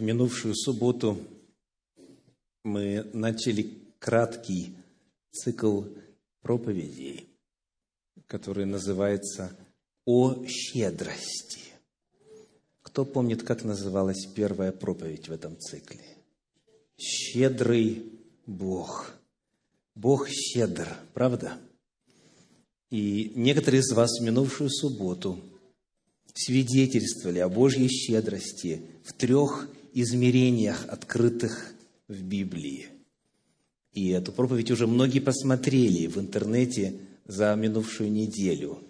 В минувшую субботу мы начали краткий цикл проповедей, который называется «О щедрости». Кто помнит, как называлась первая проповедь в этом цикле? «Щедрый Бог». Бог щедр, правда? И некоторые из вас в минувшую субботу свидетельствовали о Божьей щедрости в трех измерениях, открытых в Библии. И эту проповедь уже многие посмотрели в интернете за минувшую неделю.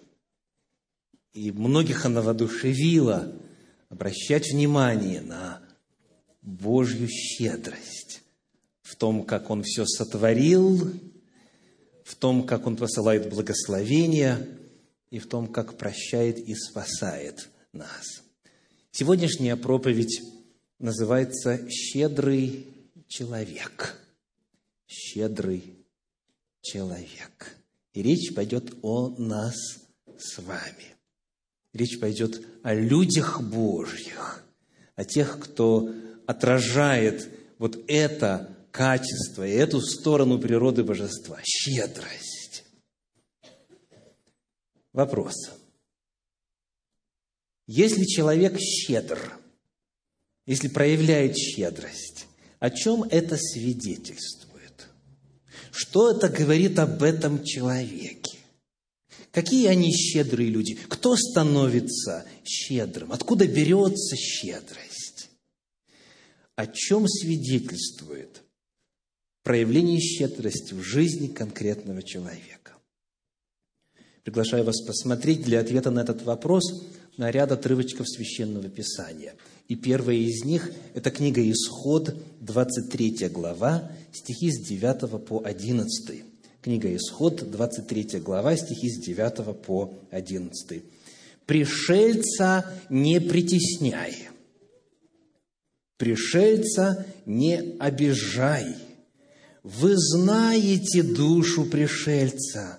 И многих она воодушевила обращать внимание на Божью щедрость в том, как Он все сотворил, в том, как Он посылает благословения и в том, как прощает и спасает нас. Сегодняшняя проповедь называется «Щедрый человек». Щедрый человек. И речь пойдет о нас с вами. Речь пойдет о людях Божьих, о тех, кто отражает вот это качество и эту сторону природы божества – щедрость. Вопрос. Если человек щедр, если проявляет щедрость, о чем это свидетельствует? Что это говорит об этом человеке? Какие они щедрые люди? Кто становится щедрым? Откуда берется щедрость? О чем свидетельствует проявление щедрости в жизни конкретного человека? Приглашаю вас посмотреть для ответа на этот вопрос на ряд отрывочков Священного Писания – и первая из них – это книга «Исход», 23 глава, стихи с 9 по 11. Книга «Исход», 23 глава, стихи с 9 по 11. «Пришельца не притесняй, пришельца не обижай. Вы знаете душу пришельца,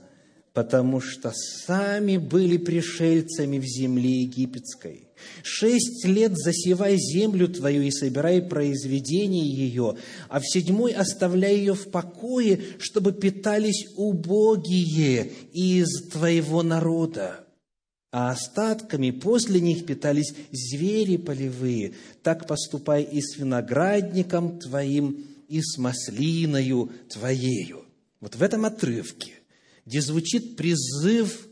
потому что сами были пришельцами в земле египетской. Шесть лет засевай землю твою и собирай произведение ее, а в седьмой оставляй ее в покое, чтобы питались убогие из твоего народа. А остатками после них питались звери полевые. Так поступай и с виноградником твоим, и с маслиною твоею. Вот в этом отрывке, где звучит призыв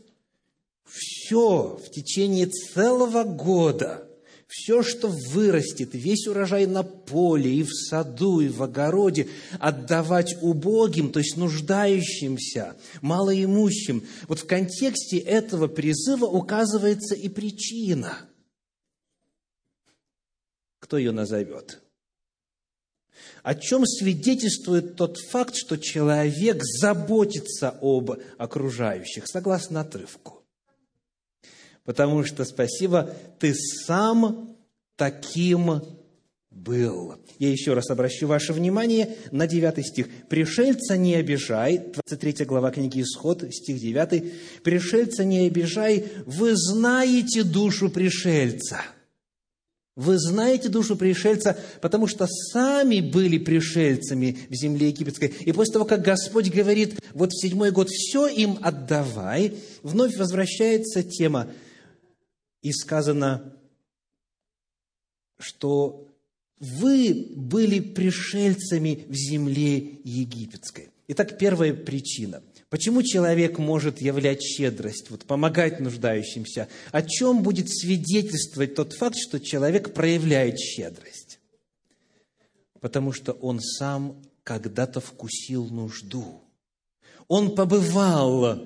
все в течение целого года, все, что вырастет, весь урожай на поле и в саду, и в огороде, отдавать убогим, то есть нуждающимся, малоимущим. Вот в контексте этого призыва указывается и причина. Кто ее назовет? О чем свидетельствует тот факт, что человек заботится об окружающих, согласно отрывку? Потому что, спасибо, ты сам таким был. Я еще раз обращу ваше внимание на 9 стих. «Пришельца не обижай», 23 глава книги Исход, стих 9. «Пришельца не обижай, вы знаете душу пришельца». Вы знаете душу пришельца, потому что сами были пришельцами в земле египетской. И после того, как Господь говорит, вот в седьмой год все им отдавай, вновь возвращается тема и сказано, что вы были пришельцами в земле египетской. Итак, первая причина. Почему человек может являть щедрость, вот, помогать нуждающимся? О чем будет свидетельствовать тот факт, что человек проявляет щедрость? Потому что он сам когда-то вкусил нужду. Он побывал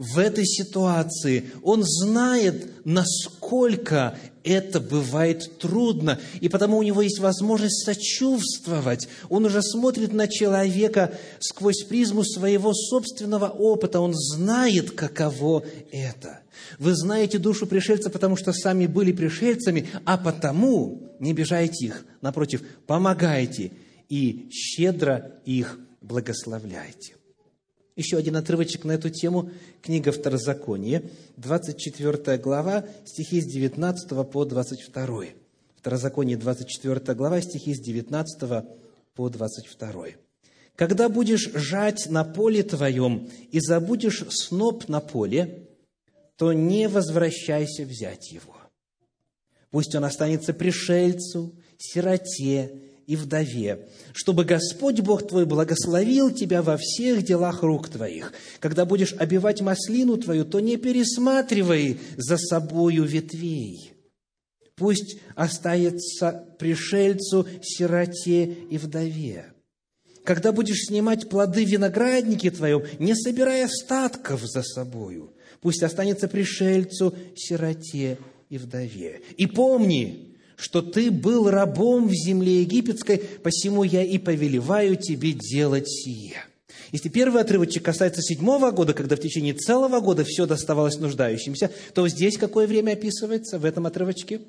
в этой ситуации, он знает, насколько это бывает трудно, и потому у него есть возможность сочувствовать. Он уже смотрит на человека сквозь призму своего собственного опыта, он знает, каково это. Вы знаете душу пришельца, потому что сами были пришельцами, а потому не обижайте их, напротив, помогайте и щедро их благословляйте. Еще один отрывочек на эту тему. Книга Второзакония, 24 глава, стихи с 19 по 22. Второзаконие, 24 глава, стихи с 19 по 22. «Когда будешь жать на поле твоем и забудешь сноп на поле, то не возвращайся взять его. Пусть он останется пришельцу, сироте и вдове, чтобы Господь Бог твой благословил тебя во всех делах рук твоих. Когда будешь обивать маслину твою, то не пересматривай за собою ветвей. Пусть остается пришельцу, сироте и вдове. Когда будешь снимать плоды виноградники твоем, не собирай остатков за собою. Пусть останется пришельцу, сироте и вдове. И помни, что ты был рабом в земле египетской, посему я и повелеваю тебе делать сие». Если первый отрывочек касается седьмого года, когда в течение целого года все доставалось нуждающимся, то здесь какое время описывается в этом отрывочке?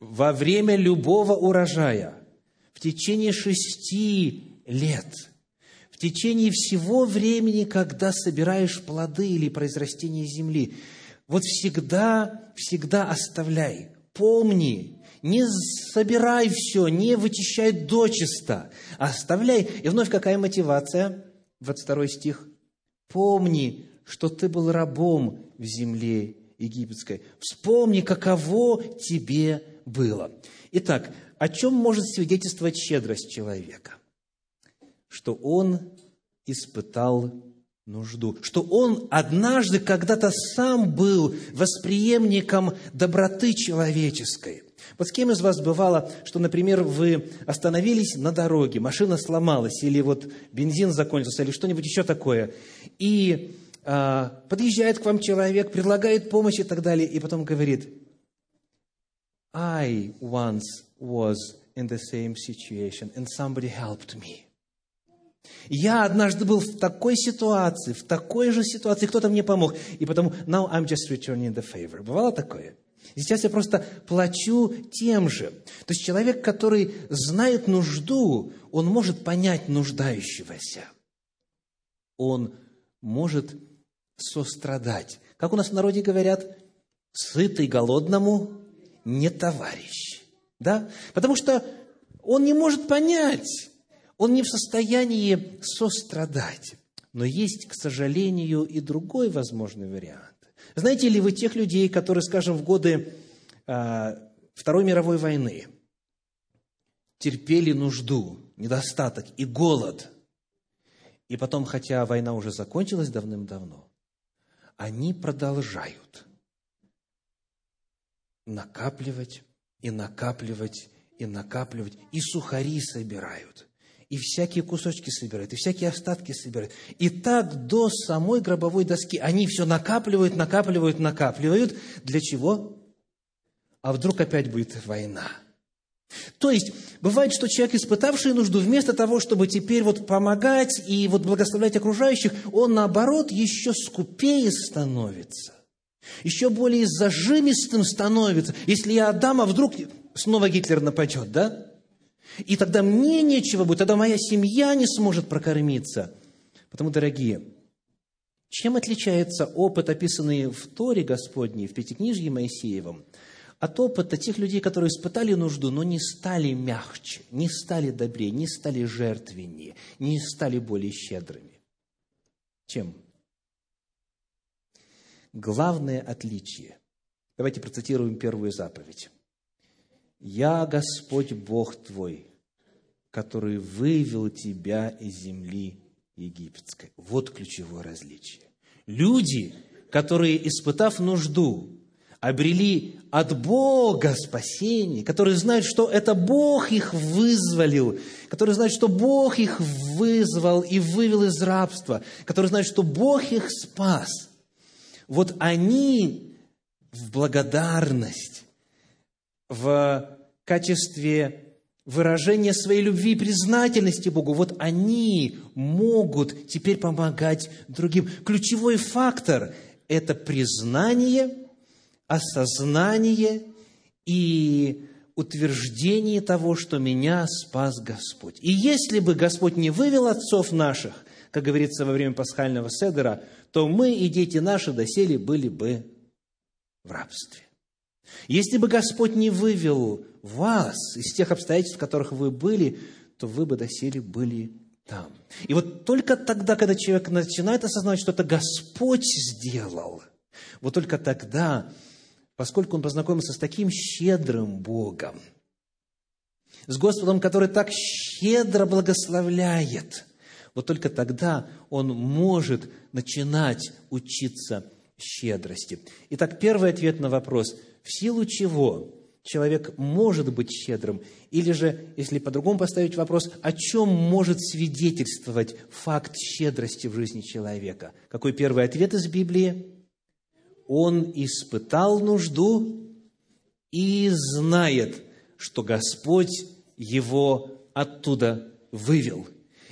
Во время любого урожая, в течение шести лет, в течение всего времени, когда собираешь плоды или произрастение земли – вот всегда, всегда оставляй. Помни, не собирай все, не вычищай дочисто. Оставляй. И вновь какая мотивация? 22 стих. Помни, что ты был рабом в земле египетской. Вспомни, каково тебе было. Итак, о чем может свидетельствовать щедрость человека? Что он испытал нужду, что он однажды когда-то сам был восприемником доброты человеческой. Вот с кем из вас бывало, что, например, вы остановились на дороге, машина сломалась, или вот бензин закончился, или что-нибудь еще такое, и а, подъезжает к вам человек, предлагает помощь и так далее, и потом говорит, I once was in the same situation, and somebody helped me. Я однажды был в такой ситуации, в такой же ситуации, кто-то мне помог, и потому now I'm just returning the favor. Бывало такое? Сейчас я просто плачу тем же. То есть человек, который знает нужду, он может понять нуждающегося. Он может сострадать. Как у нас в народе говорят, сытый голодному не товарищ. Да? Потому что он не может понять, он не в состоянии сострадать. Но есть, к сожалению, и другой возможный вариант. Знаете ли вы тех людей, которые, скажем, в годы а, Второй мировой войны терпели нужду, недостаток и голод, и потом, хотя война уже закончилась давным-давно, они продолжают накапливать и накапливать и накапливать, и сухари собирают – и всякие кусочки собирают, и всякие остатки собирают. И так до самой гробовой доски они все накапливают, накапливают, накапливают. Для чего? А вдруг опять будет война? То есть, бывает, что человек, испытавший нужду, вместо того, чтобы теперь вот помогать и вот благословлять окружающих, он, наоборот, еще скупее становится, еще более зажимистым становится. Если я отдам, а вдруг снова Гитлер нападет, да? И тогда мне нечего будет, тогда моя семья не сможет прокормиться. Потому, дорогие, чем отличается опыт, описанный в Торе Господней, в Пятикнижье Моисеевом, от опыта тех людей, которые испытали нужду, но не стали мягче, не стали добрее, не стали жертвеннее, не стали более щедрыми? Чем? Главное отличие. Давайте процитируем первую заповедь. «Я Господь Бог твой, который вывел тебя из земли египетской». Вот ключевое различие. Люди, которые, испытав нужду, обрели от Бога спасение, которые знают, что это Бог их вызволил, которые знают, что Бог их вызвал и вывел из рабства, которые знают, что Бог их спас. Вот они в благодарность в качестве выражения своей любви и признательности Богу, вот они могут теперь помогать другим. Ключевой фактор – это признание, осознание и утверждение того, что меня спас Господь. И если бы Господь не вывел отцов наших, как говорится во время пасхального седера, то мы и дети наши доселе были бы в рабстве. Если бы Господь не вывел вас из тех обстоятельств, в которых вы были, то вы бы доселе были там. И вот только тогда, когда человек начинает осознавать, что это Господь сделал, вот только тогда, поскольку он познакомился с таким щедрым Богом, с Господом, который так щедро благословляет, вот только тогда он может начинать учиться щедрости. Итак, первый ответ на вопрос, в силу чего человек может быть щедрым, или же, если по-другому поставить вопрос, о чем может свидетельствовать факт щедрости в жизни человека? Какой первый ответ из Библии? Он испытал нужду и знает, что Господь его оттуда вывел.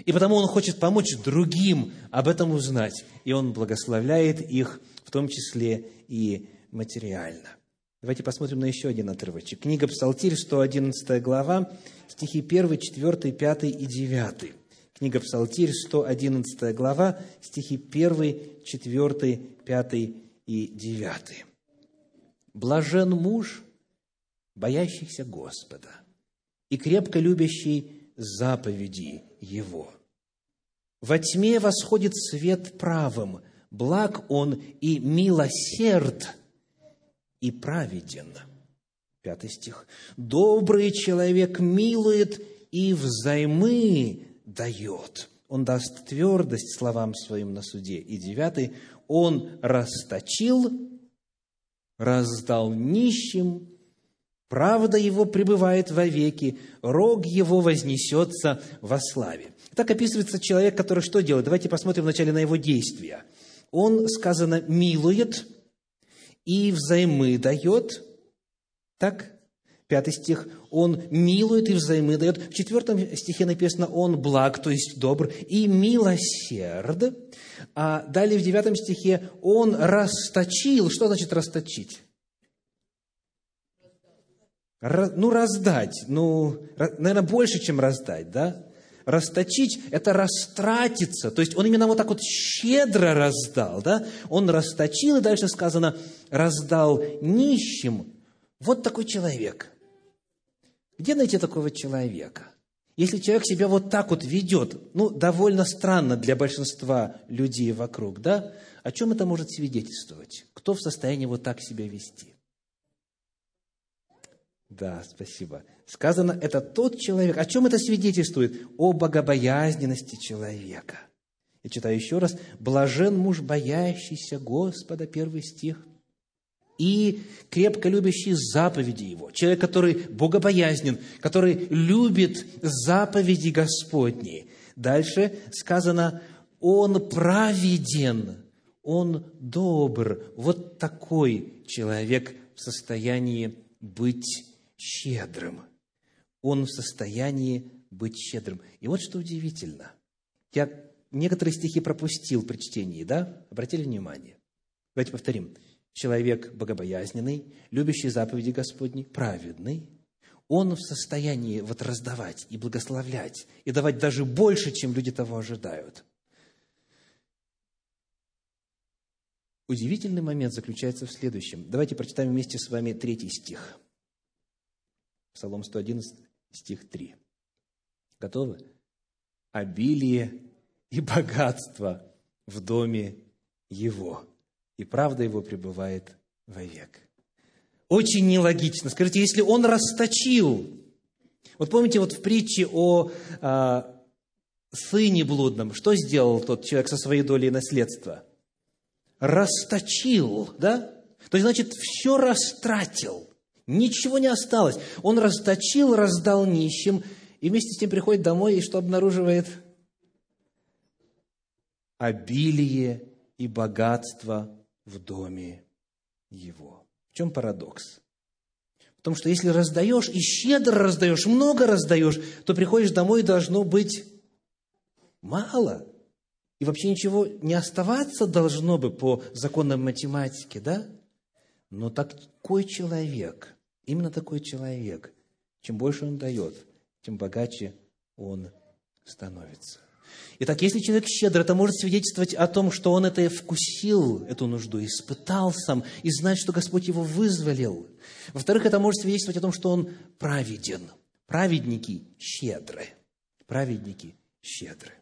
И потому он хочет помочь другим об этом узнать. И он благословляет их, в том числе и материально. Давайте посмотрим на еще один отрывочек. Книга Псалтирь, 111 глава, стихи 1, 4, 5 и 9. Книга Псалтирь, 111 глава, стихи 1, 4, 5 и 9. «Блажен муж, боящийся Господа, и крепко любящий заповеди Его. Во тьме восходит свет правым, благ он и милосерд – и праведен. Пятый стих. «Добрый человек милует и взаймы дает». Он даст твердость словам своим на суде. И девятый. «Он расточил, раздал нищим, правда его пребывает вовеки, рог его вознесется во славе». Так описывается человек, который что делает? Давайте посмотрим вначале на его действия. Он, сказано, милует – и взаймы дает. Так? Пятый стих. Он милует и взаймы дает. В четвертом стихе написано «Он благ», то есть добр, и милосерд. А далее в девятом стихе «Он расточил». Что значит расточить? ну, раздать. Ну, наверное, больше, чем раздать, да? Расточить – это растратиться. То есть он именно вот так вот щедро раздал. Да? Он расточил, и дальше сказано, раздал нищим. Вот такой человек. Где найти такого человека? Если человек себя вот так вот ведет, ну, довольно странно для большинства людей вокруг, да? О чем это может свидетельствовать? Кто в состоянии вот так себя вести? Да, спасибо. Сказано, это тот человек. О чем это свидетельствует? О богобоязненности человека. Я читаю еще раз. «Блажен муж, боящийся Господа», первый стих. И крепко любящий заповеди Его. Человек, который богобоязнен, который любит заповеди Господни. Дальше сказано, он праведен, он добр. Вот такой человек в состоянии быть щедрым. Он в состоянии быть щедрым. И вот что удивительно. Я некоторые стихи пропустил при чтении, да? Обратили внимание? Давайте повторим. Человек богобоязненный, любящий заповеди Господни, праведный, он в состоянии вот раздавать и благословлять, и давать даже больше, чем люди того ожидают. Удивительный момент заключается в следующем. Давайте прочитаем вместе с вами третий стих. Псалом 111, стих 3. Готовы? Обилие и богатство в доме его, и правда его пребывает вовек. Очень нелогично. Скажите, если он расточил, вот помните, вот в притче о а, сыне блудном, что сделал тот человек со своей долей наследства? Расточил, да? То есть, значит, все растратил. Ничего не осталось. Он расточил, раздал нищим, и вместе с тем приходит домой, и что обнаруживает? Обилие и богатство в доме его. В чем парадокс? В том, что если раздаешь и щедро раздаешь, много раздаешь, то приходишь домой и должно быть мало. И вообще ничего не оставаться должно бы по законам математики, да? Но такой человек, именно такой человек, чем больше он дает, тем богаче он становится. Итак, если человек щедр, это может свидетельствовать о том, что он это вкусил, эту нужду, испытал сам, и знает, что Господь его вызволил. Во-вторых, это может свидетельствовать о том, что он праведен. Праведники щедры. Праведники щедры.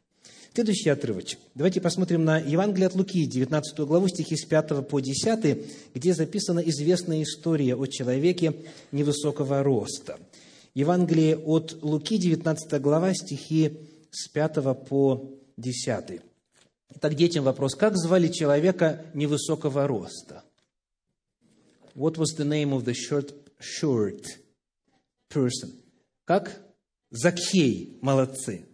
Следующий отрывочек. Давайте посмотрим на Евангелие от Луки, 19 главу, стихи с 5 по 10, где записана известная история о человеке невысокого роста. Евангелие от Луки, 19 глава, стихи с 5 по 10. Итак, детям вопрос. Как звали человека невысокого роста? What was the name of the short, short person? Как? Закхей. Молодцы.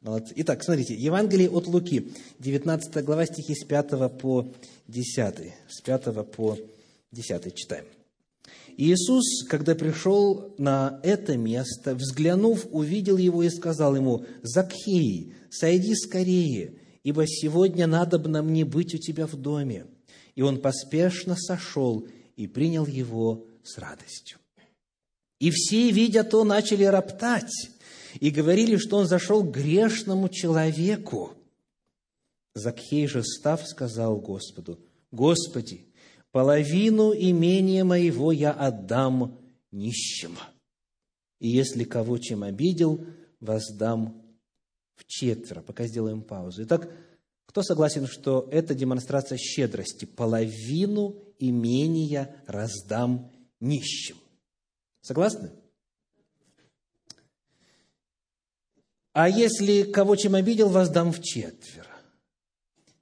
Молодцы. Итак, смотрите, Евангелие от Луки, 19 глава, стихи с 5 по 10. С 5 по 10 читаем. Иисус, когда пришел на это место, взглянув, увидел его и сказал ему, «Закхей, сойди скорее, ибо сегодня надобно мне быть у тебя в доме». И он поспешно сошел и принял его с радостью. И все, видя то, начали роптать и говорили, что он зашел к грешному человеку. Закхей же, став, сказал Господу, «Господи, половину имения моего я отдам нищим, и если кого чем обидел, воздам в четверо». Пока сделаем паузу. Итак, кто согласен, что это демонстрация щедрости? Половину имения раздам нищим. Согласны? А если кого чем обидел, воздам в четверо.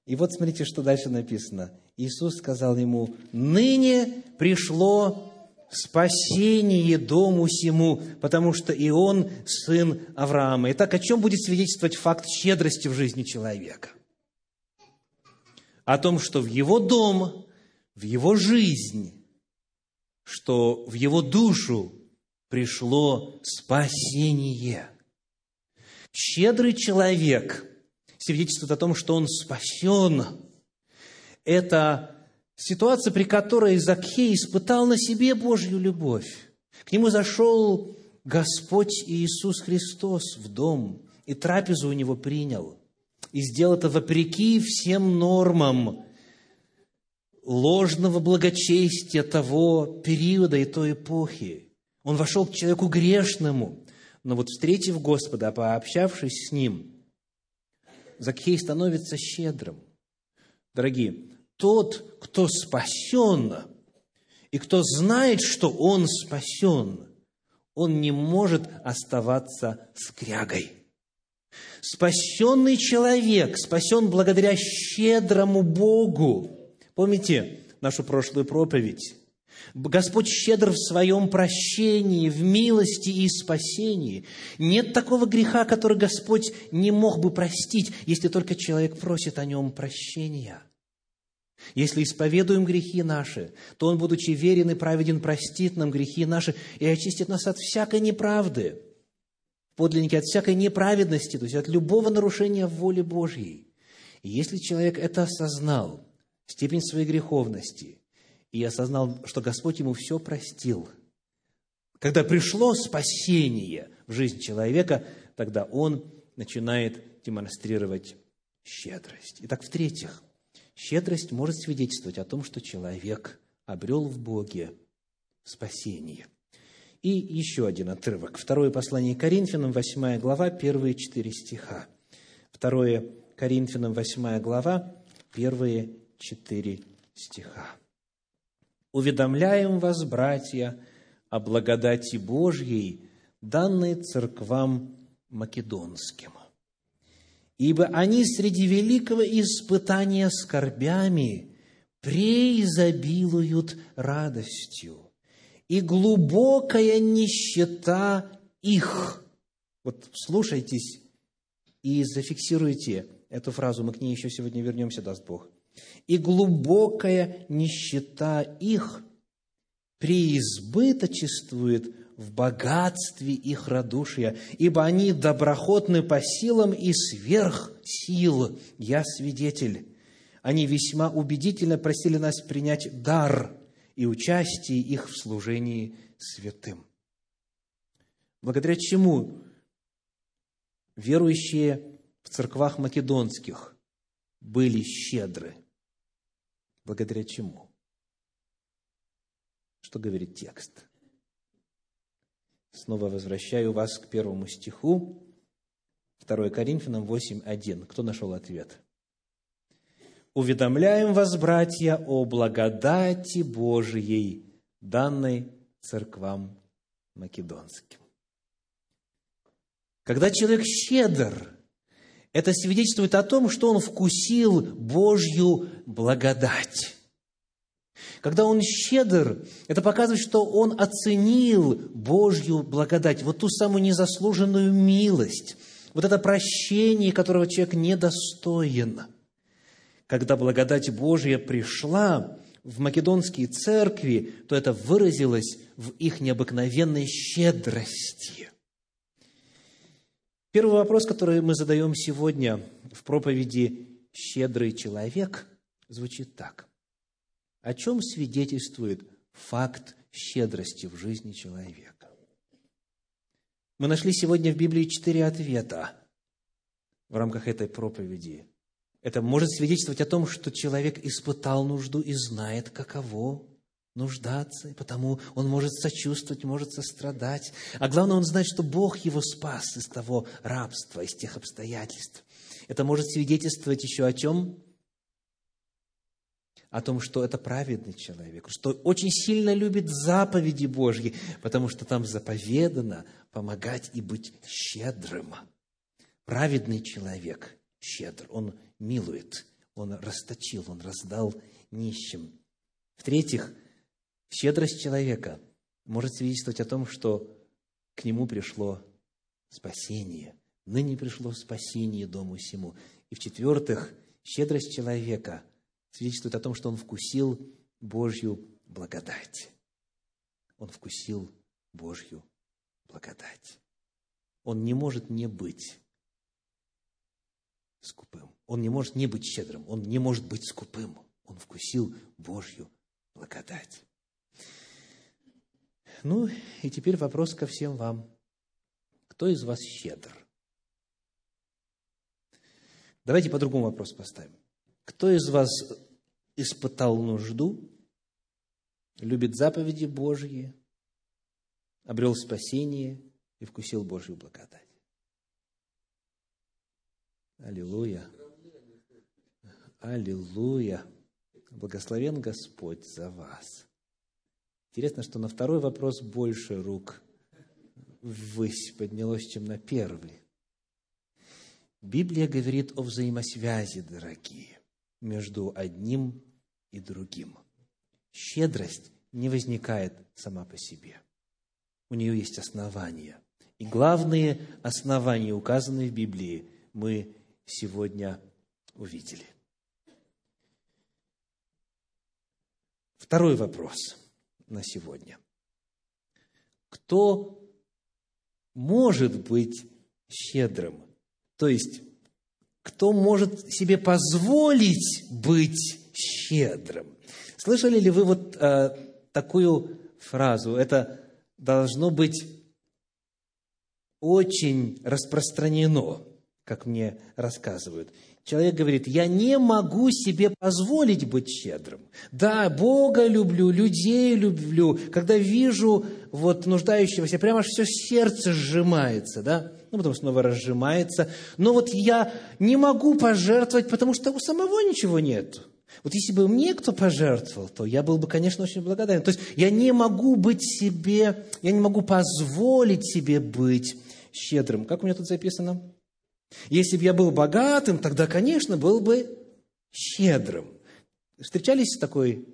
И вот смотрите, что дальше написано. Иисус сказал ему, ныне пришло спасение дому сему, потому что и он сын Авраама. Итак, о чем будет свидетельствовать факт щедрости в жизни человека? О том, что в его дом, в его жизнь, что в его душу пришло спасение – Щедрый человек свидетельствует о том, что он спасен. Это ситуация, при которой Закхей испытал на себе Божью любовь. К нему зашел Господь Иисус Христос в дом и трапезу у него принял. И сделал это вопреки всем нормам ложного благочестия того периода и той эпохи. Он вошел к человеку грешному, но вот встретив Господа, пообщавшись с Ним, Закхей становится щедрым. Дорогие, тот, кто спасен, и кто знает, что он спасен, он не может оставаться скрягой. Спасенный человек спасен благодаря щедрому Богу. Помните нашу прошлую проповедь? Господь щедр в своем прощении, в милости и спасении. Нет такого греха, который Господь не мог бы простить, если только человек просит о нем прощения. Если исповедуем грехи наши, то Он, будучи верен и праведен, простит нам грехи наши и очистит нас от всякой неправды, подлинники от всякой неправедности, то есть от любого нарушения воли Божьей. И если человек это осознал, степень своей греховности, и осознал, что Господь ему все простил. Когда пришло спасение в жизнь человека, тогда он начинает демонстрировать щедрость. Итак, в-третьих, щедрость может свидетельствовать о том, что человек обрел в Боге спасение. И еще один отрывок. Второе послание Коринфянам, 8 глава, первые четыре стиха. Второе Коринфянам, 8 глава, первые четыре стиха уведомляем вас, братья, о благодати Божьей, данной церквам македонским. Ибо они среди великого испытания скорбями преизобилуют радостью, и глубокая нищета их. Вот слушайтесь и зафиксируйте эту фразу, мы к ней еще сегодня вернемся, даст Бог – и глубокая нищета их преизбыточествует в богатстве их радушия, ибо они доброхотны по силам и сверх сил. Я свидетель. Они весьма убедительно просили нас принять дар и участие их в служении святым. Благодаря чему верующие в церквах македонских были щедры. Благодаря чему? Что говорит текст? Снова возвращаю вас к первому стиху, 2 Коринфянам 8.1. Кто нашел ответ? «Уведомляем вас, братья, о благодати Божией, данной церквам македонским». Когда человек щедр, это свидетельствует о том, что он вкусил Божью благодать. Когда он щедр, это показывает, что он оценил Божью благодать, вот ту самую незаслуженную милость, вот это прощение, которого человек недостоин. Когда благодать Божья пришла в македонские церкви, то это выразилось в их необыкновенной щедрости. Первый вопрос, который мы задаем сегодня в проповеди «Щедрый человек» звучит так. О чем свидетельствует факт щедрости в жизни человека? Мы нашли сегодня в Библии четыре ответа в рамках этой проповеди. Это может свидетельствовать о том, что человек испытал нужду и знает, каково нуждаться, и потому он может сочувствовать, может сострадать. А главное, он знает, что Бог его спас из того рабства, из тех обстоятельств. Это может свидетельствовать еще о чем? О том, что это праведный человек, что очень сильно любит заповеди Божьи, потому что там заповедано помогать и быть щедрым. Праведный человек щедр, он милует, он расточил, он раздал нищим. В-третьих, Щедрость человека может свидетельствовать о том, что к нему пришло спасение. Ныне пришло спасение дому всему. И в-четвертых, щедрость человека свидетельствует о том, что он вкусил Божью благодать. Он вкусил Божью благодать. Он не может не быть скупым. Он не может не быть щедрым. Он не может быть скупым. Он вкусил Божью благодать. Ну, и теперь вопрос ко всем вам. Кто из вас щедр? Давайте по-другому вопрос поставим. Кто из вас испытал нужду, любит заповеди Божьи, обрел спасение и вкусил Божью благодать? Аллилуйя! Аллилуйя! Благословен Господь за вас. Интересно, что на второй вопрос больше рук ввысь поднялось, чем на первый. Библия говорит о взаимосвязи, дорогие, между одним и другим. Щедрость не возникает сама по себе. У нее есть основания. И главные основания, указанные в Библии, мы сегодня увидели. Второй вопрос – на сегодня. Кто может быть щедрым? То есть, кто может себе позволить быть щедрым? Слышали ли вы вот э, такую фразу? Это должно быть очень распространено, как мне рассказывают. Человек говорит, я не могу себе позволить быть щедрым. Да, Бога люблю, людей люблю. Когда вижу вот нуждающегося, прямо все сердце сжимается, да? Ну, потом снова разжимается. Но вот я не могу пожертвовать, потому что у самого ничего нет. Вот если бы мне кто пожертвовал, то я был бы, конечно, очень благодарен. То есть я не могу быть себе, я не могу позволить себе быть щедрым. Как у меня тут записано? Если бы я был богатым, тогда, конечно, был бы щедрым. Встречались с такой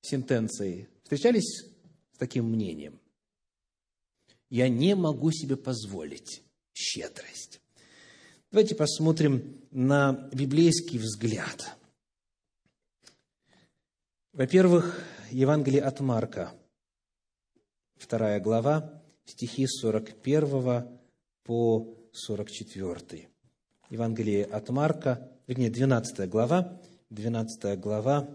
сентенцией? Встречались с таким мнением? Я не могу себе позволить щедрость. Давайте посмотрим на библейский взгляд. Во-первых, Евангелие от Марка, вторая глава, стихи 41 по 44. Евангелие от Марка, вернее, 12 глава, 12 глава,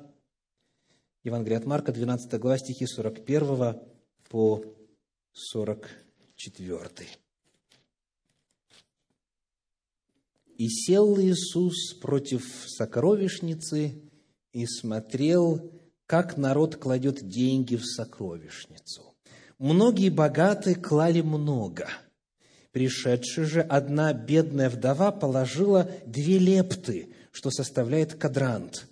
Евангелие от Марка, 12 глава, стихи 41 по 44. И сел Иисус против сокровищницы и смотрел, как народ кладет деньги в сокровищницу. Многие богатые клали много. Пришедшая же одна бедная вдова положила две лепты, что составляет кадрант.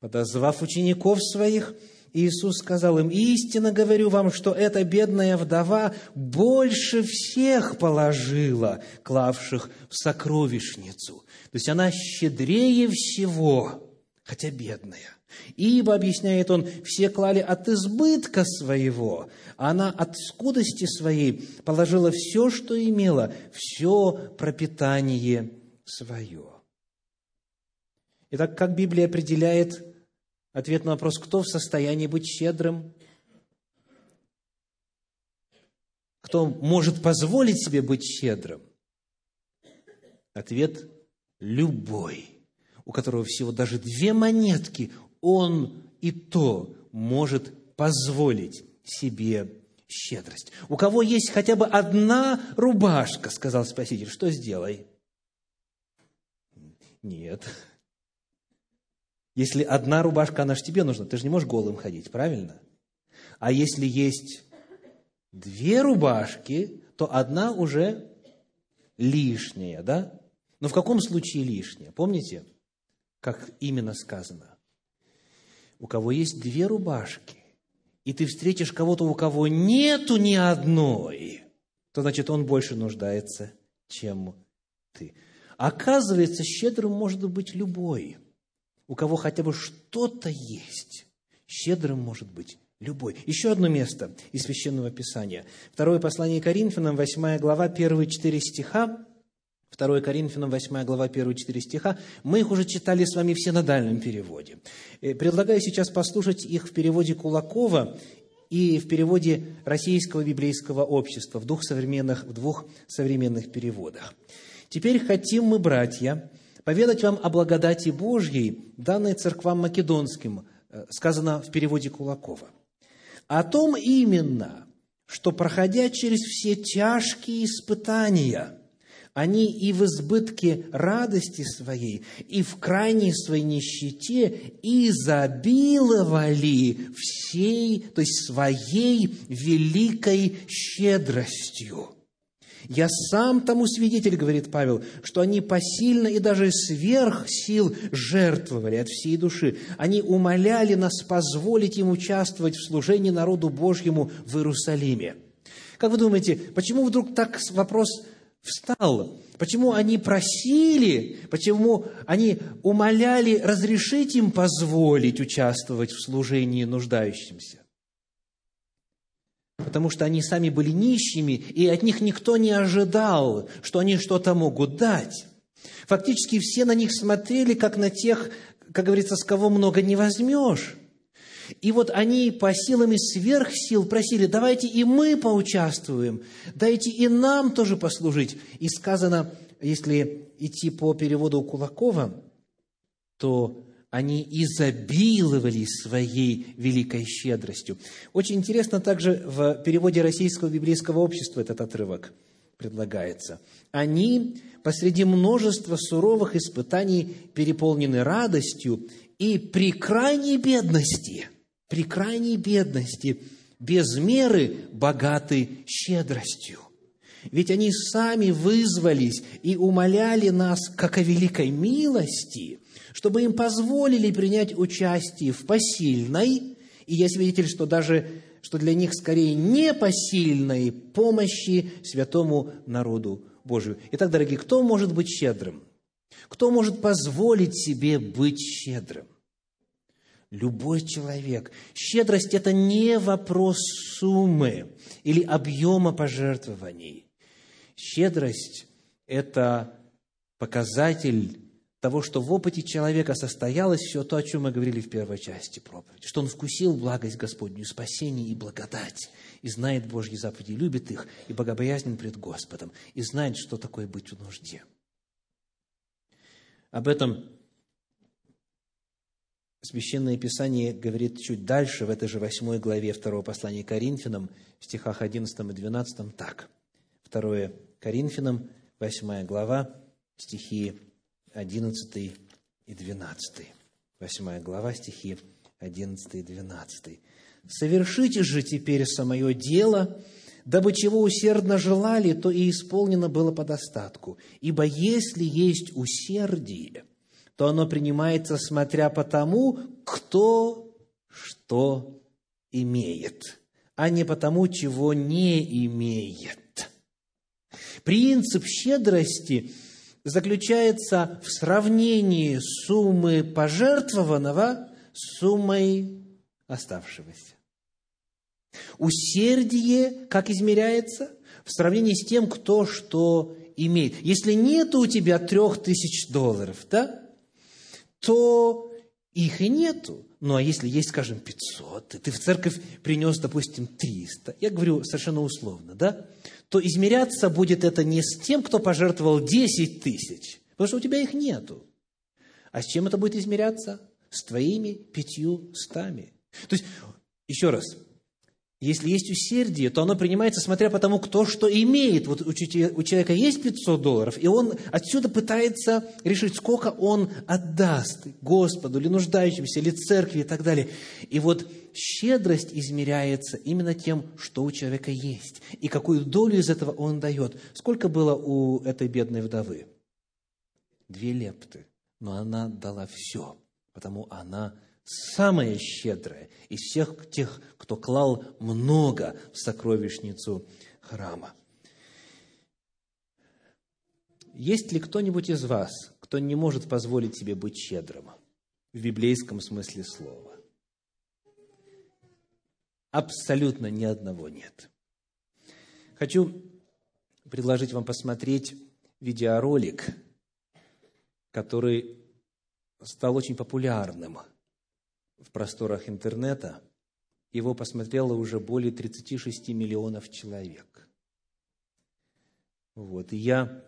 Подозвав учеников своих, Иисус сказал им, «Истинно говорю вам, что эта бедная вдова больше всех положила, клавших в сокровищницу». То есть она щедрее всего, хотя бедная. Ибо, объясняет он, все клали от избытка своего, а она от скудости своей положила все, что имела, все пропитание свое. Итак, как Библия определяет Ответ на вопрос, кто в состоянии быть щедрым? Кто может позволить себе быть щедрым? Ответ – любой, у которого всего даже две монетки, он и то может позволить себе щедрость. У кого есть хотя бы одна рубашка, сказал Спаситель, что сделай? Нет, если одна рубашка, она же тебе нужна, ты же не можешь голым ходить, правильно? А если есть две рубашки, то одна уже лишняя, да? Но в каком случае лишняя? Помните, как именно сказано? У кого есть две рубашки, и ты встретишь кого-то, у кого нету ни одной, то значит он больше нуждается, чем ты. Оказывается, щедрым может быть любой – у кого хотя бы что-то есть, щедрым может быть любой. Еще одно место из Священного Писания. Второе послание Коринфянам, 8 глава, первые четыре стиха. 2 Коринфянам, 8 глава, первые четыре стиха. Мы их уже читали с вами в синодальном переводе. Э, предлагаю сейчас послушать их в переводе Кулакова и в переводе Российского библейского общества, в двух современных, в двух современных переводах. «Теперь хотим мы, братья, поведать вам о благодати Божьей, данной церквам македонским, э, сказано в переводе Кулакова. О том именно, что, проходя через все тяжкие испытания, они и в избытке радости своей, и в крайней своей нищете изобиловали всей, то есть своей великой щедростью. Я сам тому свидетель, говорит Павел, что они посильно и даже сверх сил жертвовали от всей души. Они умоляли нас позволить им участвовать в служении народу Божьему в Иерусалиме. Как вы думаете, почему вдруг так вопрос встал? Почему они просили, почему они умоляли разрешить им позволить участвовать в служении нуждающимся? потому что они сами были нищими, и от них никто не ожидал, что они что-то могут дать. Фактически все на них смотрели, как на тех, как говорится, с кого много не возьмешь. И вот они по силам и сверх сил просили, давайте и мы поучаствуем, дайте и нам тоже послужить. И сказано, если идти по переводу Кулакова, то они изобиловали своей великой щедростью. Очень интересно также в переводе Российского библейского общества этот отрывок предлагается. Они посреди множества суровых испытаний переполнены радостью и при крайней бедности, при крайней бедности, без меры богаты щедростью. Ведь они сами вызвались и умоляли нас, как о великой милости, чтобы им позволили принять участие в посильной, и я свидетель, что даже что для них скорее непосильной помощи святому народу Божию. Итак, дорогие, кто может быть щедрым? Кто может позволить себе быть щедрым? Любой человек. Щедрость – это не вопрос суммы или объема пожертвований. Щедрость – это показатель того, что в опыте человека состоялось все то, о чем мы говорили в первой части проповеди, что он вкусил благость Господню, спасение и благодать, и знает Божьи заповеди, любит их, и богобоязнен пред Господом, и знает, что такое быть в нужде. Об этом Священное Писание говорит чуть дальше, в этой же восьмой главе второго послания Коринфянам, в стихах 11 и 12 так. Второе Коринфянам, восьмая глава, стихи 11 и 12. 8 глава, стихи 11 и 12. «Совершите же теперь самое дело, дабы чего усердно желали, то и исполнено было по достатку. Ибо если есть усердие, то оно принимается, смотря по тому, кто что имеет, а не по тому, чего не имеет. Принцип щедрости заключается в сравнении суммы пожертвованного с суммой оставшегося. Усердие как измеряется? В сравнении с тем, кто что имеет. Если нет у тебя трех тысяч долларов, да, то их и нету. Ну, а если есть, скажем, 500, и ты в церковь принес, допустим, 300, я говорю совершенно условно, да, то измеряться будет это не с тем, кто пожертвовал 10 тысяч, потому что у тебя их нету. А с чем это будет измеряться? С твоими пятью стами. То есть, еще раз, если есть усердие, то оно принимается, смотря по тому, кто что имеет. Вот у человека есть 500 долларов, и он отсюда пытается решить, сколько он отдаст Господу, или нуждающимся, или церкви и так далее. И вот щедрость измеряется именно тем, что у человека есть, и какую долю из этого он дает. Сколько было у этой бедной вдовы? Две лепты. Но она дала все, потому она самая щедрая из всех тех, кто клал много в сокровищницу храма. Есть ли кто-нибудь из вас, кто не может позволить себе быть щедрым в библейском смысле слова? Абсолютно ни одного нет. Хочу предложить вам посмотреть видеоролик, который стал очень популярным – в просторах интернета, его посмотрело уже более 36 миллионов человек. Вот. И я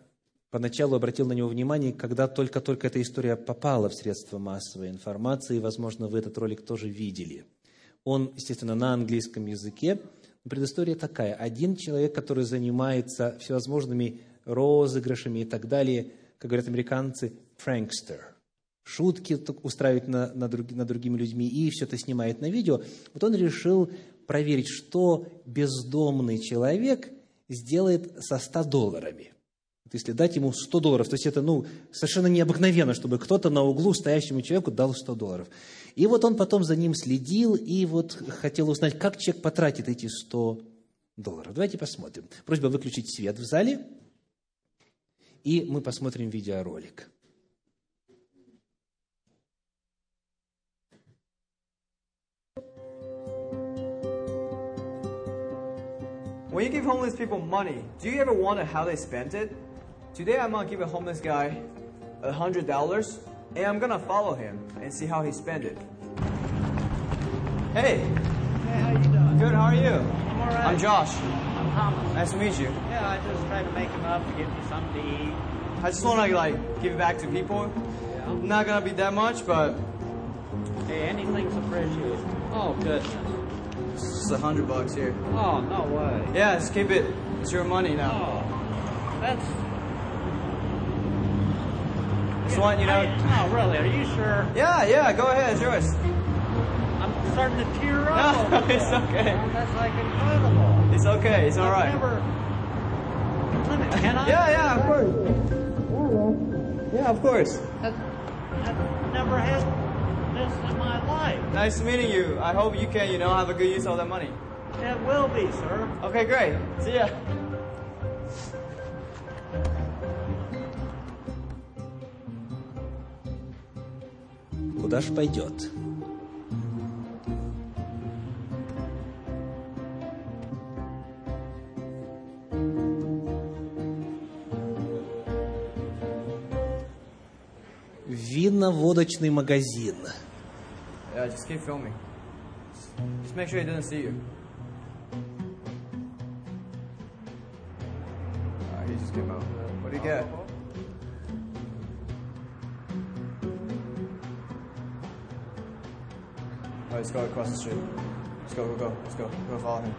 поначалу обратил на него внимание, когда только-только эта история попала в средства массовой информации, возможно, вы этот ролик тоже видели. Он, естественно, на английском языке. Предыстория такая. Один человек, который занимается всевозможными розыгрышами и так далее, как говорят американцы, фрэнкстер – шутки устраивает на, на, друг, над другими людьми и все это снимает на видео, вот он решил проверить, что бездомный человек сделает со 100 долларами. Вот если дать ему 100 долларов, то есть это ну, совершенно необыкновенно, чтобы кто-то на углу стоящему человеку дал 100 долларов. И вот он потом за ним следил и вот хотел узнать, как человек потратит эти 100 долларов. Давайте посмотрим. Просьба выключить свет в зале, и мы посмотрим видеоролик. When you give homeless people money, do you ever wonder how they spent it? Today I'm gonna give a homeless guy a hundred dollars and I'm gonna follow him and see how he spent it. Hey. Hey, how you doing? Good, how are you? I'm all right. I'm Josh. I'm Thomas. Nice to meet you. Yeah, I just tried to make him up to get me something to eat. I just wanna like give it back to people. Yeah. Not gonna be that much, but Hey, anything's appreciated. Oh, goodness. It's a hundred bucks here. Oh, no way. Yeah, just keep it. It's your money now. Oh, that's. Just want you know. I, no, really, are you sure? Yeah, yeah, go ahead, it's yours. I'm starting to tear up. No, it's this. okay. Man, that's like incredible. It's okay, it's I've alright. Never... Wait a minute, Can I? Yeah, yeah, of course. Yeah, of course. That, I've never had this in my life. Nice meeting you. I hope you can, you know, have a good use of that money. It will be, sir. Okay, great. See ya. Куда ж пойдет? Винно-водочный магазин. Yeah, just keep filming. Just make sure he doesn't see you. Alright, he just came out. What do you get? Alright, let's go across the street. Let's go, go, go. Let's go. Go follow him.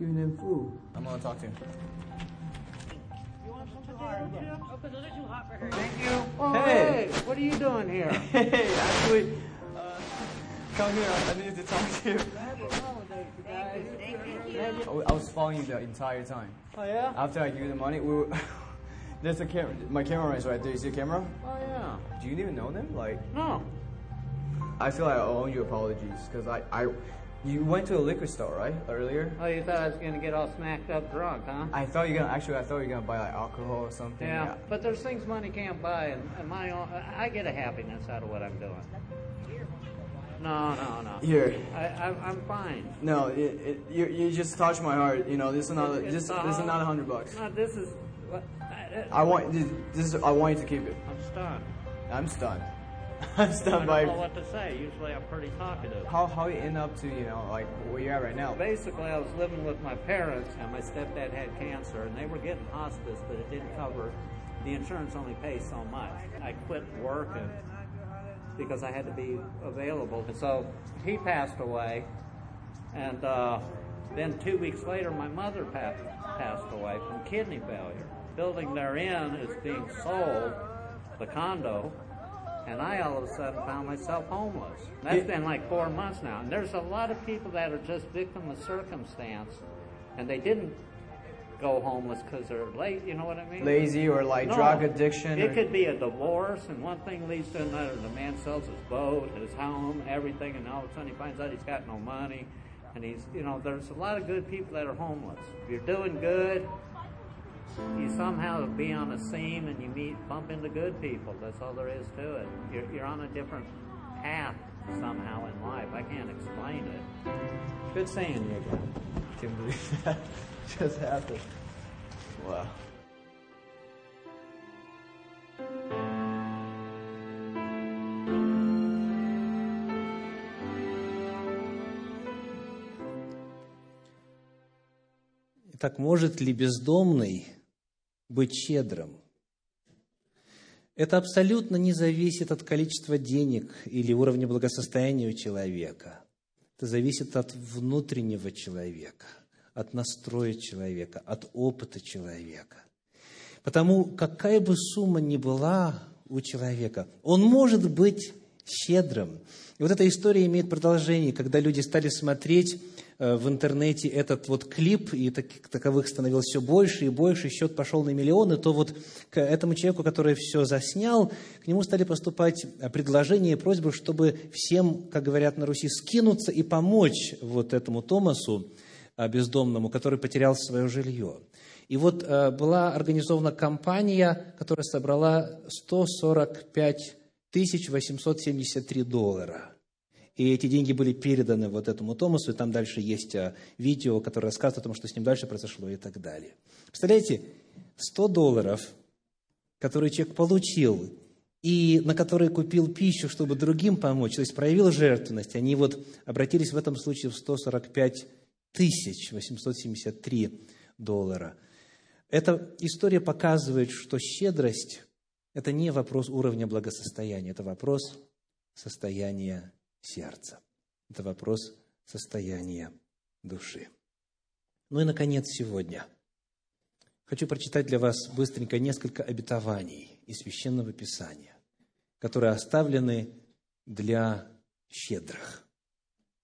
Giving them food. I'm gonna talk to him. You want some potato chips? Oh, because those are too hot for her. Thank you. Oh, Hey. hey. what are you doing here? Hey, actually, uh, come here. I need to talk to you. Happy holidays, you guys. I was following you the entire time. Oh, yeah? After I give you the money, we were. There's a camera. My camera is right there. You see the camera? Oh, yeah. Do you even know them? Like, No. I feel like I owe you apologies because I, I, you went to a liquor store right earlier. Oh, you thought I was going to get all smacked up drunk, huh? I thought you were gonna actually. I thought you were gonna buy like alcohol or something. Yeah, but there's things money can't buy, and, and my own, I get a happiness out of what I'm doing. No, no, no. Here. I, I, I'm fine. No, it, it, you, you just touched my heart. You know, this is not. It's This, not- this is uh-huh. not a hundred bucks. No, this is. What, I, I want this. this is, I want you to keep it. I'm stunned. I'm stunned. I'm I stunned don't by know what to say. Usually I'm pretty talkative. how how you end up to you know like where you're at right now. Basically, I was living with my parents, and my stepdad had cancer, and they were getting hospice, but it didn't cover. The insurance only pays so much. I quit working because I had to be available. And so he passed away, and uh, then two weeks later, my mother pa- passed away from kidney failure. Building they're in is being sold, the condo, and I all of a sudden found myself homeless. That's been like four months now. And there's a lot of people that are just victim of circumstance, and they didn't go homeless because they're late. You know what I mean? Lazy or like No. drug addiction. It or- could be a divorce, and one thing leads to another. The man sells his boat, his home, everything, and all of a sudden he finds out he's got no money. And he's, you know, there's a lot of good people that are homeless. If you're doing good, you somehow be on a scene and you meet, bump into good people. That's all there is to it. You're, you're on a different path somehow in life. I can't explain it. Good saying you again. Can't believe that just happened. Wow. Так может ли бездомный быть щедрым? Это абсолютно не зависит от количества денег или уровня благосостояния у человека. Это зависит от внутреннего человека, от настроя человека, от опыта человека. Потому какая бы сумма ни была у человека, он может быть щедрым. И вот эта история имеет продолжение, когда люди стали смотреть в интернете этот вот клип, и так- таковых становилось все больше и больше, счет пошел на миллионы, то вот к этому человеку, который все заснял, к нему стали поступать э, предложения и просьбы, чтобы всем, как говорят на Руси, скинуться и помочь вот этому Томасу, э, бездомному, который потерял свое жилье. И вот э, была организована кампания, которая собрала 145 тысяч 873 доллара. И эти деньги были переданы вот этому Томасу, и там дальше есть э, видео, которое рассказывает о том, что с ним дальше произошло и так далее. Представляете, 100 долларов, которые человек получил, и на которые купил пищу, чтобы другим помочь, то есть проявил жертвенность, они вот обратились в этом случае в 145 тысяч 873 доллара. Эта история показывает, что щедрость – это не вопрос уровня благосостояния, это вопрос состояния сердца. Это вопрос состояния души. Ну и, наконец, сегодня хочу прочитать для вас быстренько несколько обетований из Священного Писания, которые оставлены для щедрых.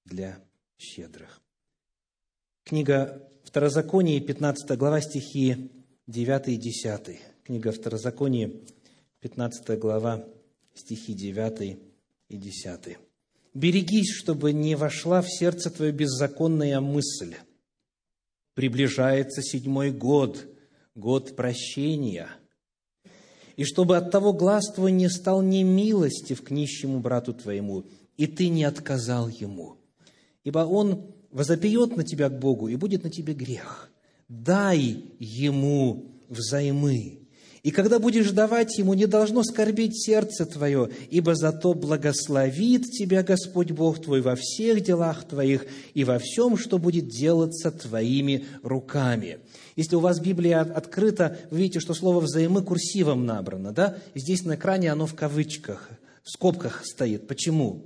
Для щедрых. Книга Второзаконие, 15 глава, стихи 9 и 10. Книга Второзаконие, 15 глава, стихи 9 и 10. «Берегись, чтобы не вошла в сердце твое беззаконная мысль. Приближается седьмой год, год прощения, и чтобы от того глаз твой не стал немилостив к нищему брату твоему, и ты не отказал ему. Ибо он возопьет на тебя к Богу, и будет на тебе грех. Дай ему взаймы. И когда будешь давать ему, не должно скорбить сердце твое, ибо зато благословит тебя Господь Бог твой во всех делах твоих и во всем, что будет делаться твоими руками. Если у вас Библия открыта, вы видите, что слово «взаймы» курсивом набрано, да? Здесь на экране оно в кавычках, в скобках стоит. Почему?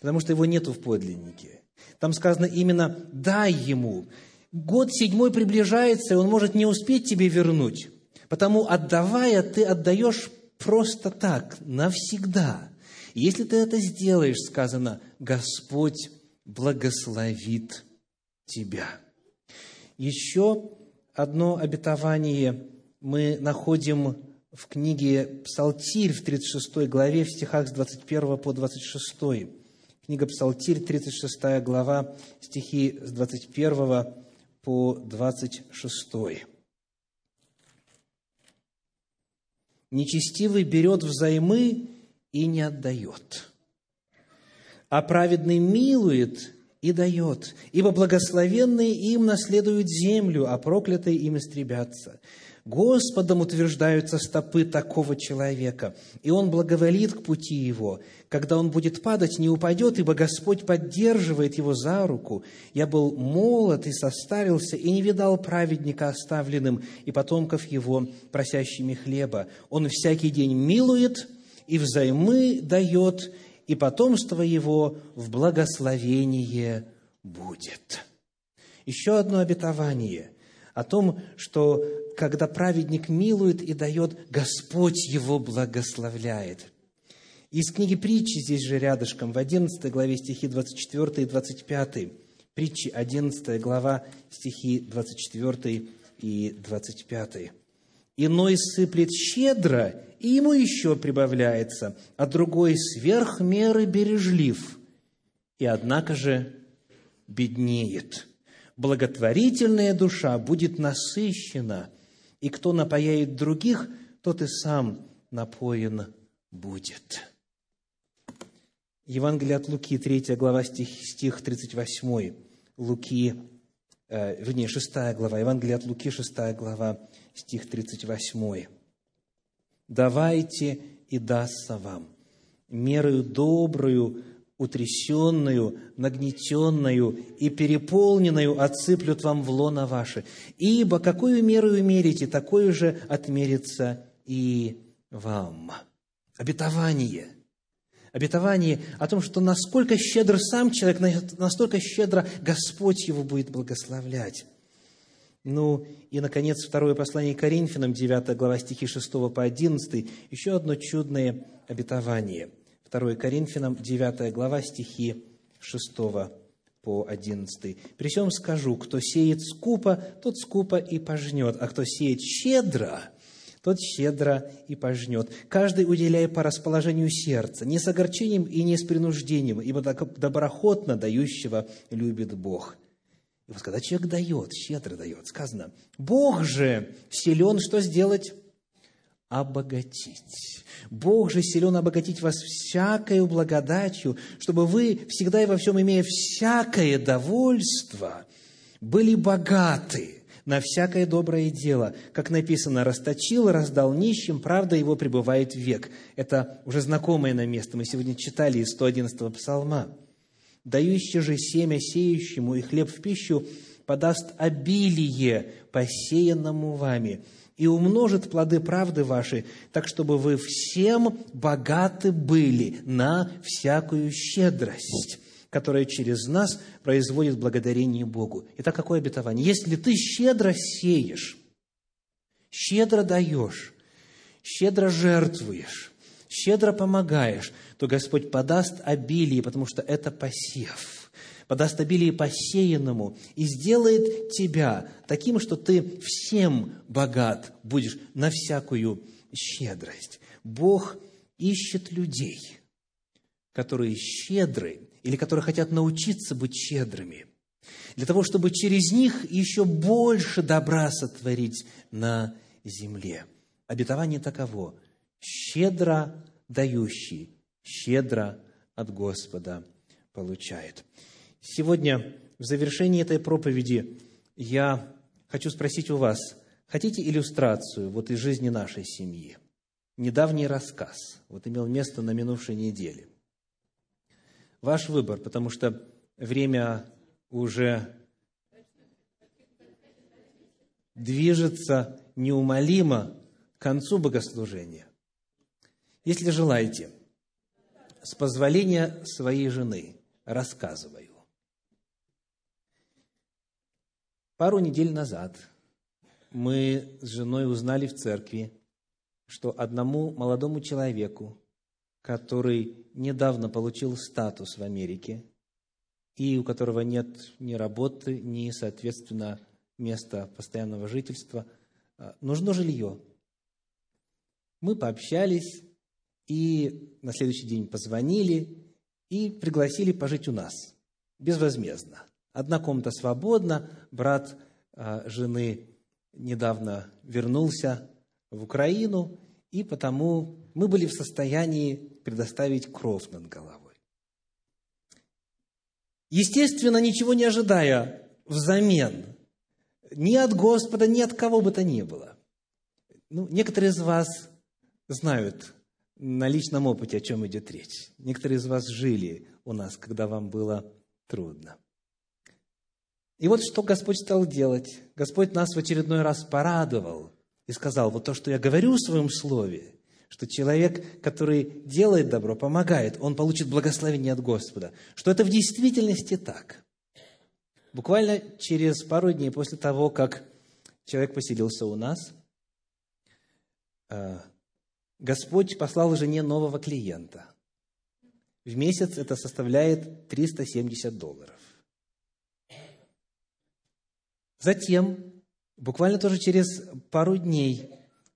Потому что его нету в подлиннике. Там сказано именно «дай ему». год седьмой приближается, и он может не успеть тебе вернуть. Потому отдавая, ты отдаешь просто так, навсегда. И если ты это сделаешь, сказано, Господь благословит тебя. Еще одно обетование мы находим в книге Псалтирь в 36 главе, в стихах с 21 по 26. Книга Псалтирь, 36 глава, стихи с 21 по 26. Нечестивый берет взаймы и не отдает, а праведный милует и дает, ибо благословенные им наследуют землю, а проклятые им истребятся. Господом утверждаются стопы такого человека, и он благоволит к пути его. Когда он будет падать, не упадет, ибо Господь поддерживает его за руку. Я был молод и состарился, и не видал праведника оставленным, и потомков его, просящими хлеба. Он всякий день милует и взаймы дает, и потомство его в благословение будет. Еще одно обетование о том, что когда праведник милует и дает, Господь его благословляет. Из книги притчи здесь же рядышком, в 11 главе стихи 24 и 25. Притчи 11 глава стихи 24 и 25. «Иной сыплет щедро, и ему еще прибавляется, а другой сверх меры бережлив, и однако же беднеет. Благотворительная душа будет насыщена, и кто напояет других, тот и сам напоен будет. Евангелие от Луки, 3 глава, стих, стих 38. Луки, э, вернее, 6 глава. Евангелие от Луки, 6 глава, стих 38. «Давайте, и дастся вам, мерою добрую, утрясенную, нагнетенную и переполненную отсыплют вам в лоно ваше. Ибо какую меру мерите, такое же отмерится и вам. Обетование. Обетование о том, что насколько щедр сам человек, настолько щедро Господь его будет благословлять. Ну, и, наконец, второе послание Коринфянам, 9 глава, стихи 6 по 11, еще одно чудное обетование – 2 Коринфянам, 9 глава, стихи 6 по 11. «При всем скажу, кто сеет скупо, тот скупо и пожнет, а кто сеет щедро, тот щедро и пожнет. Каждый уделяя по расположению сердца, не с огорчением и не с принуждением, ибо доброхотно дающего любит Бог». И вот когда человек дает, щедро дает, сказано, Бог же силен что сделать? Обогатить. Бог же силен обогатить вас всякою благодатью, чтобы вы, всегда и во всем имея всякое довольство, были богаты на всякое доброе дело. Как написано, расточил, раздал нищим, правда его пребывает век. Это уже знакомое на место. Мы сегодня читали из 111-го псалма. Дающий же семя сеющему и хлеб в пищу подаст обилие посеянному вами – и умножит плоды правды вашей, так чтобы вы всем богаты были на всякую щедрость, которая через нас производит благодарение Богу. Итак, какое обетование? Если ты щедро сеешь, щедро даешь, щедро жертвуешь, щедро помогаешь, то Господь подаст обилие, потому что это посев – подаст обилие посеянному и сделает тебя таким, что ты всем богат будешь на всякую щедрость. Бог ищет людей, которые щедры или которые хотят научиться быть щедрыми, для того, чтобы через них еще больше добра сотворить на земле. Обетование таково – щедро дающий, щедро от Господа получает. Сегодня, в завершении этой проповеди, я хочу спросить у вас, хотите иллюстрацию вот из жизни нашей семьи? Недавний рассказ, вот имел место на минувшей неделе. Ваш выбор, потому что время уже движется неумолимо к концу богослужения. Если желаете, с позволения своей жены рассказываю. Пару недель назад мы с женой узнали в церкви, что одному молодому человеку, который недавно получил статус в Америке, и у которого нет ни работы, ни, соответственно, места постоянного жительства, а, нужно жилье. Мы пообщались, и на следующий день позвонили и пригласили пожить у нас безвозмездно. Одна комната свободна, брат а, жены недавно вернулся в Украину, и потому мы были в состоянии предоставить кров над головой. Естественно, ничего не ожидая взамен, ни от Господа, ни от кого бы то ни было. Ну, некоторые из вас знают на личном опыте, о чем идет речь. Некоторые из вас жили у нас, когда вам было трудно. И вот что Господь стал делать. Господь нас в очередной раз порадовал и сказал, вот то, что я говорю в своем слове, что человек, который делает добро, помогает, он получит благословение от Господа. Что это в действительности так. Буквально через пару дней после того, как человек поселился у нас, э, Господь послал жене нового клиента. В месяц это составляет 370 долларов. Затем, буквально тоже через пару дней,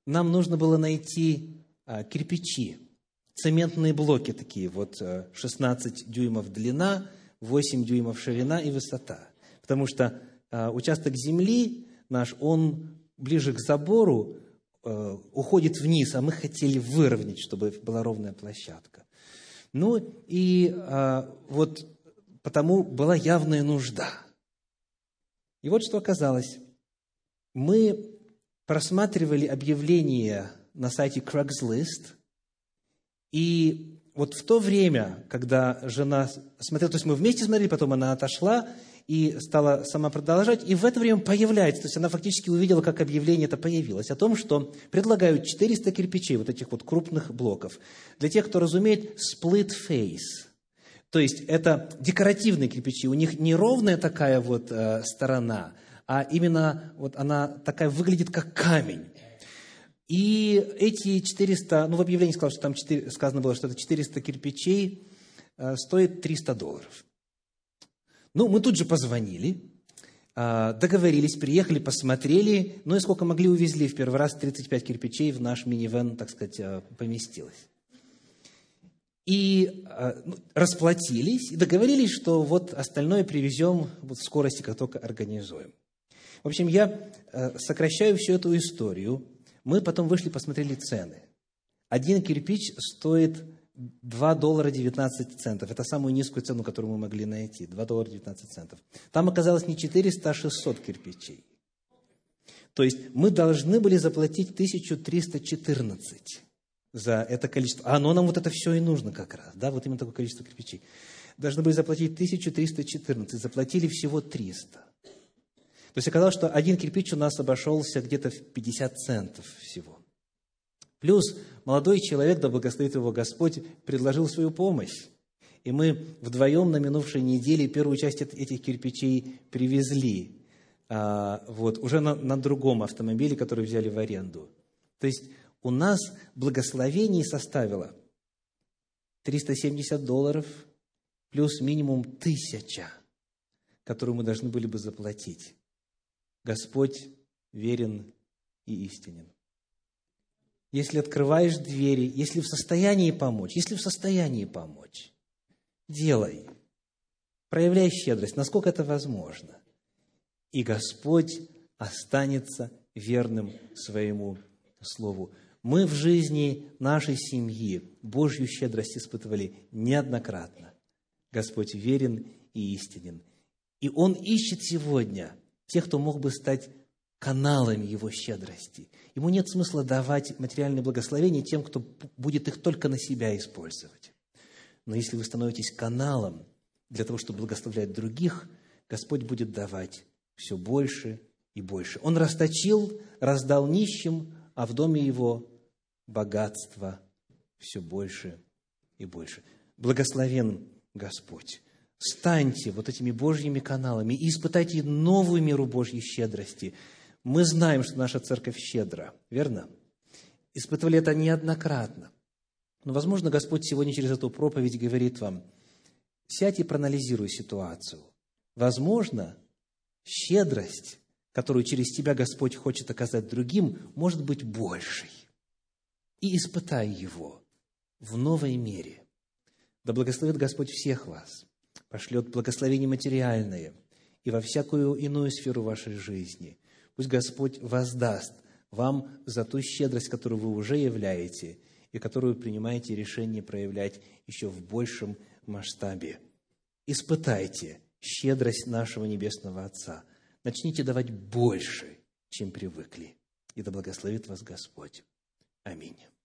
нам нужно было найти а, кирпичи, цементные блоки такие, вот 16 а, дюймов длина, 8 дюймов ширина и высота. Потому что а, участок земли наш, он ближе к забору уходит вниз, а мы хотели выровнять, чтобы была ровная площадка. Ну и вот потому была явная нужда – и вот что оказалось. Мы просматривали объявления на сайте Craigslist, и вот в то время, когда жена смотрела, то есть мы вместе смотрели, потом она отошла и стала сама продолжать, и в это время появляется, то есть она фактически увидела, как объявление это появилось, о том, что предлагают 400 кирпичей, вот этих вот крупных блоков, для тех, кто разумеет split face – то есть это декоративные кирпичи, у них не ровная такая вот э, сторона, а именно вот она такая выглядит как камень. И эти 400, ну в объявлении сказано, что там 4, сказано было, что это 400 кирпичей э, стоит 300 долларов. Ну, мы тут же позвонили, э, договорились, приехали, посмотрели, ну и сколько могли увезли в первый раз 35 кирпичей в наш минивэн, так сказать, э, поместилось и э, ну, расплатились, и договорились, что вот остальное привезем вот в скорости, как только организуем. В общем, я э, сокращаю всю эту историю. Мы потом вышли, посмотрели цены. Один кирпич стоит 2 доллара 19 центов. Это самую низкую цену, которую мы могли найти. 2 доллара 19 центов. Там оказалось не 400, а 600 кирпичей. То есть мы должны были заплатить 1314 за это количество. А оно нам вот это все и нужно как раз, да, вот именно такое количество кирпичей. Должны были заплатить 1314, заплатили всего 300. То есть оказалось, что один кирпич у нас обошелся где-то в 50 центов всего. Плюс молодой человек, да благословит его Господь, предложил свою помощь. И мы вдвоем на минувшей неделе первую часть этих кирпичей привезли. А, вот, уже на, на другом автомобиле, который взяли в аренду. То есть у нас благословение составило 370 долларов плюс минимум тысяча, которую мы должны были бы заплатить. Господь верен и истинен. Если открываешь двери, если в состоянии помочь, если в состоянии помочь, делай. Проявляй щедрость, насколько это возможно. И Господь останется верным своему Слову. Мы в жизни нашей семьи Божью щедрость испытывали неоднократно. Господь верен и истинен. И Он ищет сегодня тех, кто мог бы стать каналами Его щедрости. Ему нет смысла давать материальные благословения тем, кто будет их только на себя использовать. Но если вы становитесь каналом для того, чтобы благословлять других, Господь будет давать все больше и больше. Он расточил, раздал нищим, а в доме его богатство все больше и больше. Благословен Господь. станьте вот этими Божьими каналами и испытайте новую меру Божьей щедрости. Мы знаем, что наша церковь щедра, верно? Испытывали это неоднократно. Но, возможно, Господь сегодня через эту проповедь говорит вам, сядь и проанализируй ситуацию. Возможно, щедрость, которую через тебя Господь хочет оказать другим, может быть большей. И испытай его в новой мере. Да благословит Господь всех вас, пошлет благословение материальное и во всякую иную сферу вашей жизни. Пусть Господь воздаст вам за ту щедрость, которую вы уже являете, и которую принимаете решение проявлять еще в большем масштабе. Испытайте щедрость нашего Небесного Отца. Начните давать больше, чем привыкли. И да благословит вас Господь. a minha.